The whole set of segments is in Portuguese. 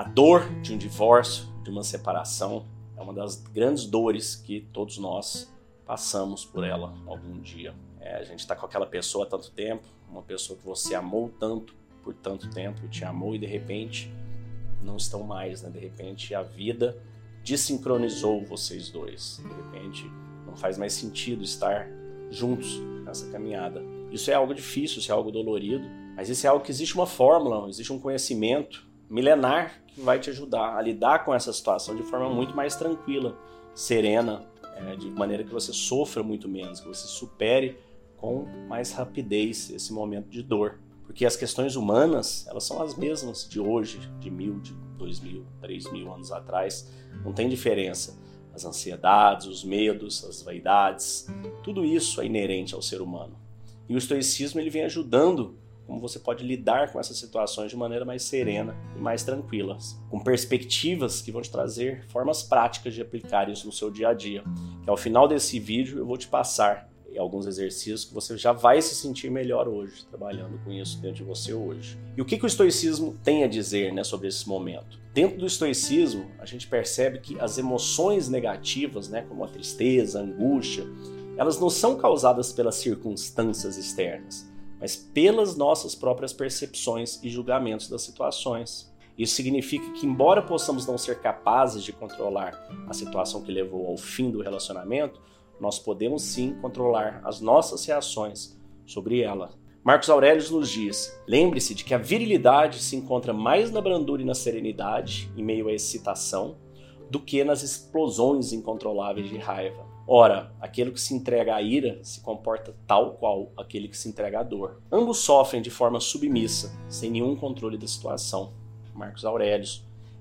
A dor de um divórcio, de uma separação, é uma das grandes dores que todos nós passamos por ela algum dia. É, a gente está com aquela pessoa há tanto tempo, uma pessoa que você amou tanto por tanto tempo, te amou e de repente não estão mais, né? De repente a vida desincronizou vocês dois. De repente não faz mais sentido estar juntos nessa caminhada. Isso é algo difícil, isso é algo dolorido, mas isso é algo que existe uma fórmula, existe um conhecimento milenar vai te ajudar a lidar com essa situação de forma muito mais tranquila, serena, é, de maneira que você sofra muito menos, que você supere com mais rapidez esse momento de dor. Porque as questões humanas, elas são as mesmas de hoje, de mil, de dois mil, três mil anos atrás. Não tem diferença. As ansiedades, os medos, as vaidades, tudo isso é inerente ao ser humano. E o estoicismo ele vem ajudando como você pode lidar com essas situações de maneira mais serena e mais tranquila, com perspectivas que vão te trazer formas práticas de aplicar isso no seu dia a dia. Que ao final desse vídeo eu vou te passar alguns exercícios que você já vai se sentir melhor hoje, trabalhando com isso dentro de você hoje. E o que, que o estoicismo tem a dizer né, sobre esse momento? Dentro do estoicismo, a gente percebe que as emoções negativas, né, como a tristeza, a angústia, elas não são causadas pelas circunstâncias externas, mas pelas nossas próprias percepções e julgamentos das situações. Isso significa que, embora possamos não ser capazes de controlar a situação que levou ao fim do relacionamento, nós podemos sim controlar as nossas reações sobre ela. Marcos Aurélio nos diz: lembre-se de que a virilidade se encontra mais na brandura e na serenidade, em meio à excitação, do que nas explosões incontroláveis de raiva. Ora, aquele que se entrega à ira se comporta tal qual aquele que se entrega à dor. Ambos sofrem de forma submissa, sem nenhum controle da situação. Marcos Aurélio.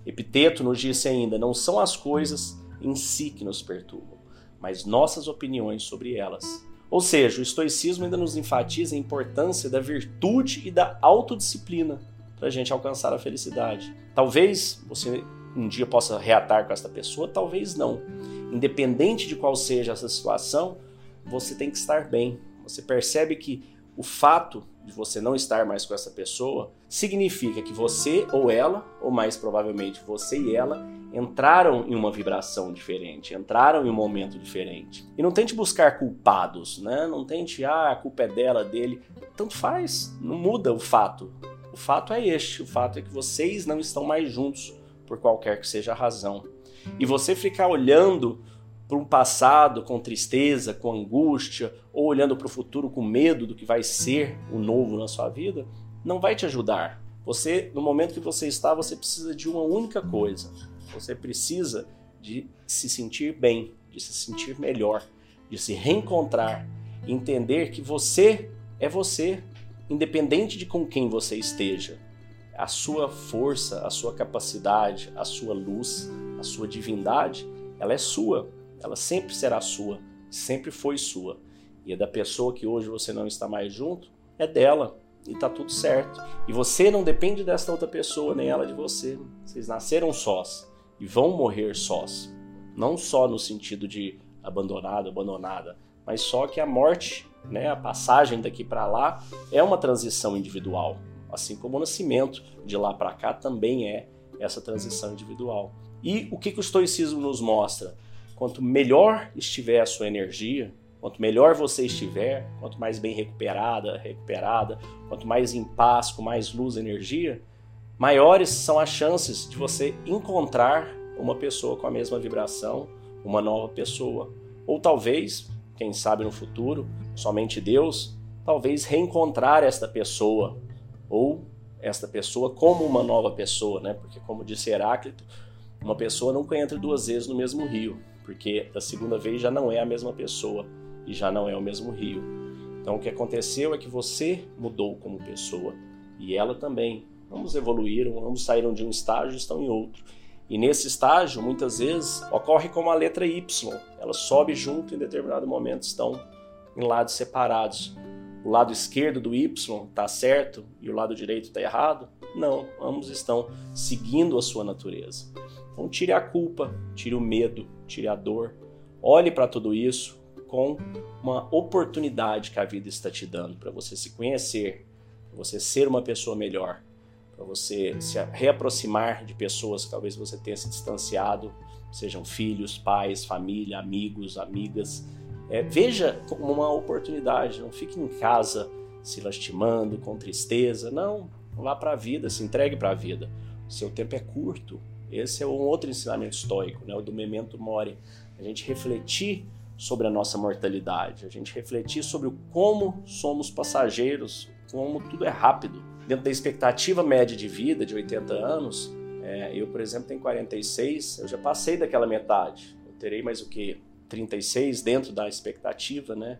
Epiteto nos disse ainda: não são as coisas em si que nos perturbam mas nossas opiniões sobre elas. Ou seja, o estoicismo ainda nos enfatiza a importância da virtude e da autodisciplina para a gente alcançar a felicidade. Talvez você um dia possa reatar com esta pessoa, talvez não. Independente de qual seja essa situação, você tem que estar bem. Você percebe que o fato de você não estar mais com essa pessoa significa que você ou ela, ou mais provavelmente você e ela, entraram em uma vibração diferente, entraram em um momento diferente. E não tente buscar culpados, né? Não tente, ah, a culpa é dela, dele. Tanto faz, não muda o fato. O fato é este, o fato é que vocês não estão mais juntos por qualquer que seja a razão. E você ficar olhando para um passado com tristeza, com angústia, ou olhando para o futuro com medo do que vai ser o novo na sua vida, não vai te ajudar. Você, no momento que você está, você precisa de uma única coisa. Você precisa de se sentir bem, de se sentir melhor, de se reencontrar, entender que você é você, independente de com quem você esteja. A sua força, a sua capacidade, a sua luz, a sua divindade, ela é sua ela sempre será sua, sempre foi sua. E a da pessoa que hoje você não está mais junto é dela e tá tudo certo. E você não depende dessa outra pessoa, nem ela de você. Vocês nasceram sós e vão morrer sós. Não só no sentido de abandonado, abandonada, mas só que a morte, né, a passagem daqui para lá é uma transição individual, assim como o nascimento de lá para cá também é essa transição individual. E o que, que o estoicismo nos mostra? Quanto melhor estiver a sua energia, quanto melhor você estiver, quanto mais bem recuperada, recuperada, quanto mais em paz, com mais luz e energia, maiores são as chances de você encontrar uma pessoa com a mesma vibração, uma nova pessoa. Ou talvez, quem sabe no futuro, somente Deus, talvez reencontrar esta pessoa ou esta pessoa como uma nova pessoa, né? Porque como disse Heráclito, uma pessoa nunca entra duas vezes no mesmo rio porque da segunda vez já não é a mesma pessoa e já não é o mesmo rio. Então o que aconteceu é que você mudou como pessoa e ela também. Ambos evoluíram, ambos saíram de um estágio e estão em outro. E nesse estágio, muitas vezes, ocorre como a letra Y. Ela sobe junto e em determinado momento estão em lados separados. O lado esquerdo do Y está certo e o lado direito está errado? Não, ambos estão seguindo a sua natureza. Então tire a culpa, tire o medo, tire a dor. Olhe para tudo isso com uma oportunidade que a vida está te dando para você se conhecer, para você ser uma pessoa melhor, para você se reaproximar de pessoas que talvez você tenha se distanciado, sejam filhos, pais, família, amigos, amigas. É, veja como uma oportunidade, não fique em casa se lastimando, com tristeza. Não, vá para a vida, se entregue para a vida. O seu tempo é curto. Esse é um outro ensinamento estoico, né, o do memento mori. A gente refletir sobre a nossa mortalidade, a gente refletir sobre como somos passageiros, como tudo é rápido dentro da expectativa média de vida de 80 anos, é, eu, por exemplo, tenho 46, eu já passei daquela metade. Eu terei mais o que? 36 dentro da expectativa, né?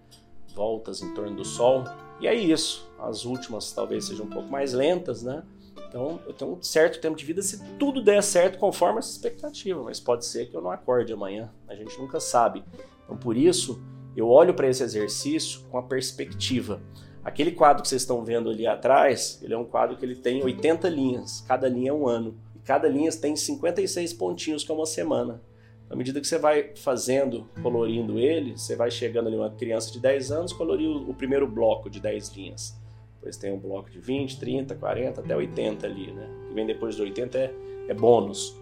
Voltas em torno do Sol. E é isso. As últimas talvez sejam um pouco mais lentas, né? Então eu tenho um certo tempo de vida se tudo der certo conforme essa expectativa, mas pode ser que eu não acorde amanhã. A gente nunca sabe. Então por isso eu olho para esse exercício com a perspectiva. Aquele quadro que vocês estão vendo ali atrás, ele é um quadro que ele tem 80 linhas, cada linha é um ano. E cada linha tem 56 pontinhos, que é uma semana. À medida que você vai fazendo, colorindo ele, você vai chegando ali uma criança de 10 anos, colorir o, primeiro bloco de 10 linhas. Depois tem um bloco de 20, 30, 40, até 80 ali, né? O que vem depois do 80 é, é bônus.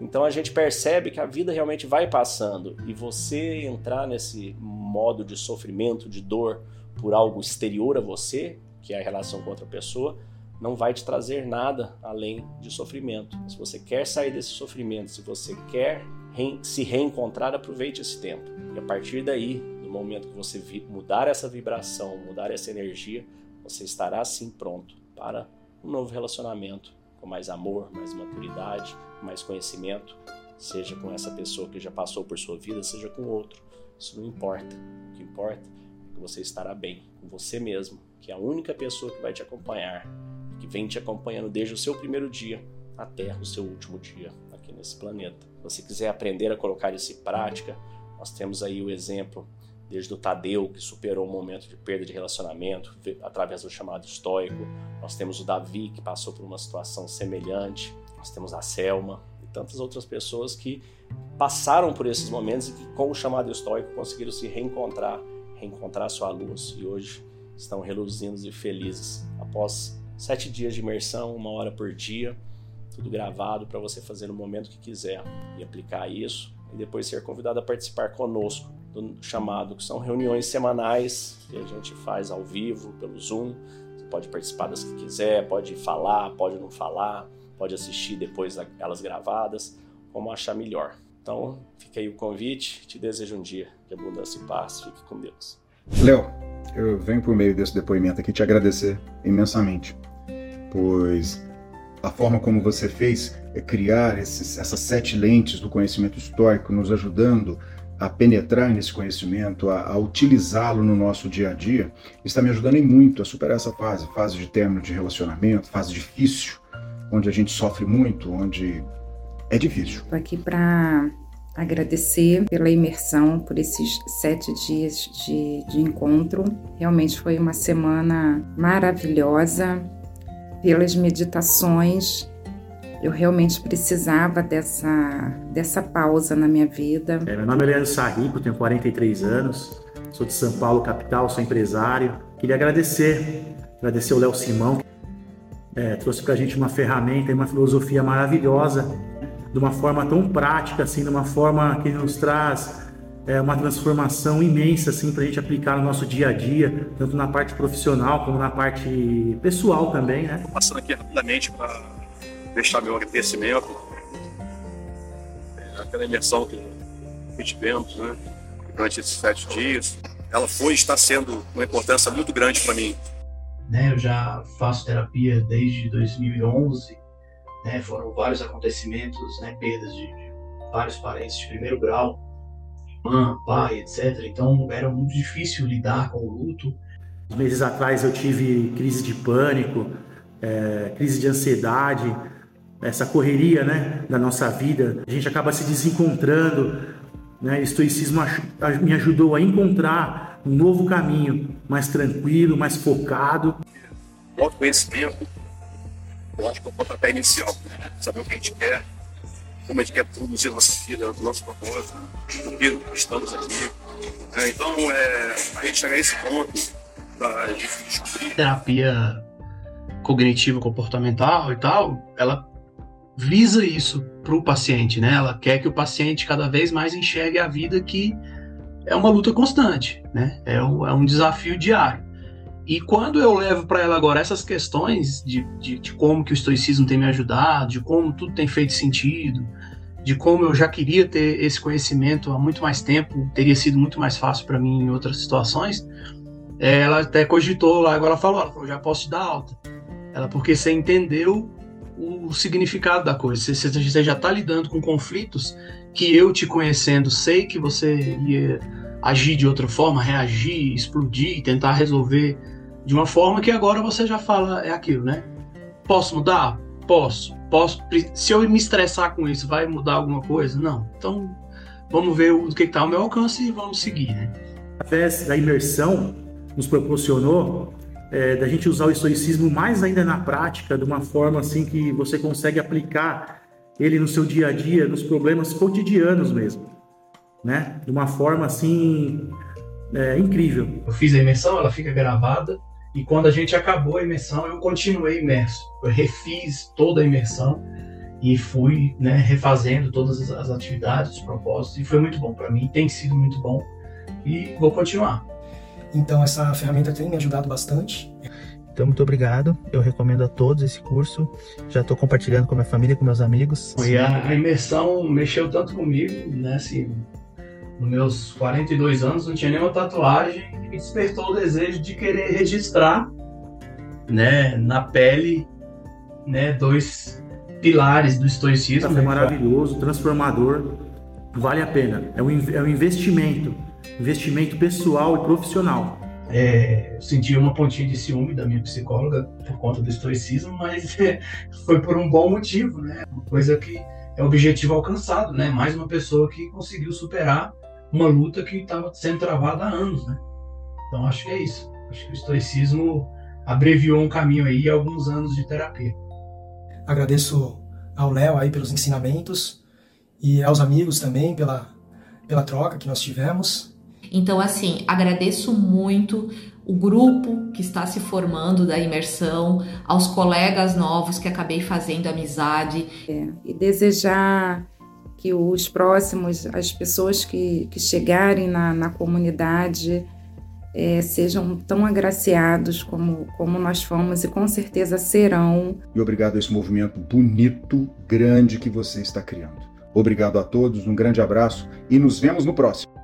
Então a gente percebe que a vida realmente vai passando e você entrar nesse modo de sofrimento, de dor, por algo exterior a você, que é a relação com outra pessoa, não vai te trazer nada além de sofrimento. Se você quer sair desse sofrimento, se você quer se reencontrar, aproveite esse tempo. E a partir daí, no momento que você mudar essa vibração, mudar essa energia, você estará sim pronto para um novo relacionamento com mais amor, mais maturidade, mais conhecimento, seja com essa pessoa que já passou por sua vida, seja com outro. Isso não importa. O que importa que você estará bem com você mesmo, que é a única pessoa que vai te acompanhar, que vem te acompanhando desde o seu primeiro dia até o seu último dia aqui nesse planeta. Se você quiser aprender a colocar isso em prática, nós temos aí o exemplo desde o Tadeu, que superou um momento de perda de relacionamento através do chamado estoico. Nós temos o Davi, que passou por uma situação semelhante. Nós temos a Selma e tantas outras pessoas que passaram por esses momentos e que, com o chamado estoico, conseguiram se reencontrar reencontrar sua luz e hoje estão reluzindo e felizes após sete dias de imersão, uma hora por dia, tudo gravado para você fazer no momento que quiser e aplicar isso e depois ser convidado a participar conosco do chamado, que são reuniões semanais que a gente faz ao vivo pelo Zoom. Você pode participar das que quiser, pode falar, pode não falar, pode assistir depois elas gravadas, como achar melhor. Então, fica aí o convite. Te desejo um dia de abundância e paz. Fique com Deus. Léo, eu venho por meio desse depoimento aqui te agradecer imensamente, pois a forma como você fez é criar esses, essas sete lentes do conhecimento histórico, nos ajudando a penetrar nesse conhecimento, a, a utilizá-lo no nosso dia a dia, está me ajudando muito a superar essa fase, fase de término de relacionamento, fase difícil, onde a gente sofre muito, onde é difícil. Estou aqui para agradecer pela imersão, por esses sete dias de, de encontro. Realmente foi uma semana maravilhosa. Pelas meditações, eu realmente precisava dessa, dessa pausa na minha vida. É, meu nome é Leandro Sarrico, tenho 43 anos, sou de São Paulo, capital, sou empresário. Queria agradecer, agradecer o Léo Simão, é, trouxe para a gente uma ferramenta e uma filosofia maravilhosa de uma forma tão prática, assim, de uma forma que nos traz é, uma transformação imensa assim, para a gente aplicar no nosso dia a dia, tanto na parte profissional como na parte pessoal também. Né? Estou passando aqui rapidamente para deixar meu agradecimento. É, aquela imersão que tivemos né, durante esses sete dias, ela foi e está sendo uma importância muito grande para mim. Né, eu já faço terapia desde 2011 né? Foram vários acontecimentos, né? Perdas de, de vários parentes de primeiro grau, irmã, pai, etc. Então era muito difícil lidar com o luto. Meses atrás eu tive crise de pânico, é, crise de ansiedade, essa correria, né, da nossa vida. A gente acaba se desencontrando, né? O estoicismo me ajudou a encontrar um novo caminho, mais tranquilo, mais focado. O autoconhecimento eu acho que é o pontapé inicial. Saber o que a gente quer, como a gente quer produzir nossa vida, nosso propósito, o que estamos aqui. É, então, é, a gente chegar a esse ponto da terapia cognitivo comportamental e tal, ela visa isso para o paciente, né? Ela quer que o paciente cada vez mais enxergue a vida que é uma luta constante, né? É um, é um desafio diário. E quando eu levo para ela agora essas questões de, de, de, como que o estoicismo tem me ajudado, de como tudo tem feito sentido, de como eu já queria ter esse conhecimento há muito mais tempo, teria sido muito mais fácil para mim em outras situações, é, ela até cogitou lá, agora ela falou, ela falou, já posso te dar alta. Ela, porque você entendeu o significado da coisa, você, você já está lidando com conflitos que eu te conhecendo sei que você ia agir de outra forma, reagir, explodir, tentar resolver de uma forma que agora você já fala é aquilo, né? Posso mudar? Posso. Posso. Se eu me estressar com isso, vai mudar alguma coisa? Não. Então, vamos ver o que está ao meu alcance e vamos seguir, né? Através da imersão nos proporcionou é, da gente usar o estoicismo mais ainda na prática, de uma forma assim que você consegue aplicar ele no seu dia a dia, nos problemas cotidianos mesmo, né? De uma forma assim é, incrível. Eu fiz a imersão, ela fica gravada e quando a gente acabou a imersão, eu continuei imerso. Eu refiz toda a imersão e fui né, refazendo todas as atividades, os propósitos, e foi muito bom. Para mim, tem sido muito bom e vou continuar. Então, essa ferramenta tem me ajudado bastante. Então, muito obrigado. Eu recomendo a todos esse curso. Já estou compartilhando com a minha família, com meus amigos. E a, a imersão mexeu tanto comigo, né? Assim, nos meus 42 anos, não tinha nenhuma tatuagem, me despertou o desejo de querer registrar, né, na pele, né, dois pilares do estoicismo. É maravilhoso, transformador, vale a pena. É um, é um investimento, investimento pessoal e profissional. É, eu senti uma pontinha de ciúme da minha psicóloga por conta do estoicismo, mas é, foi por um bom motivo, né? Uma coisa que é objetivo alcançado, né? Mais uma pessoa que conseguiu superar uma luta que estava sendo travada há anos, né? Então acho que é isso. Acho que o estoicismo abreviou um caminho aí e alguns anos de terapia. Agradeço ao Léo aí pelos ensinamentos e aos amigos também pela, pela troca que nós tivemos. Então, assim, agradeço muito o grupo que está se formando da imersão, aos colegas novos que acabei fazendo amizade. É, e desejar que os próximos, as pessoas que, que chegarem na, na comunidade, é, sejam tão agraciados como, como nós fomos e com certeza serão. E obrigado a esse movimento bonito, grande que você está criando. Obrigado a todos, um grande abraço e nos vemos no próximo.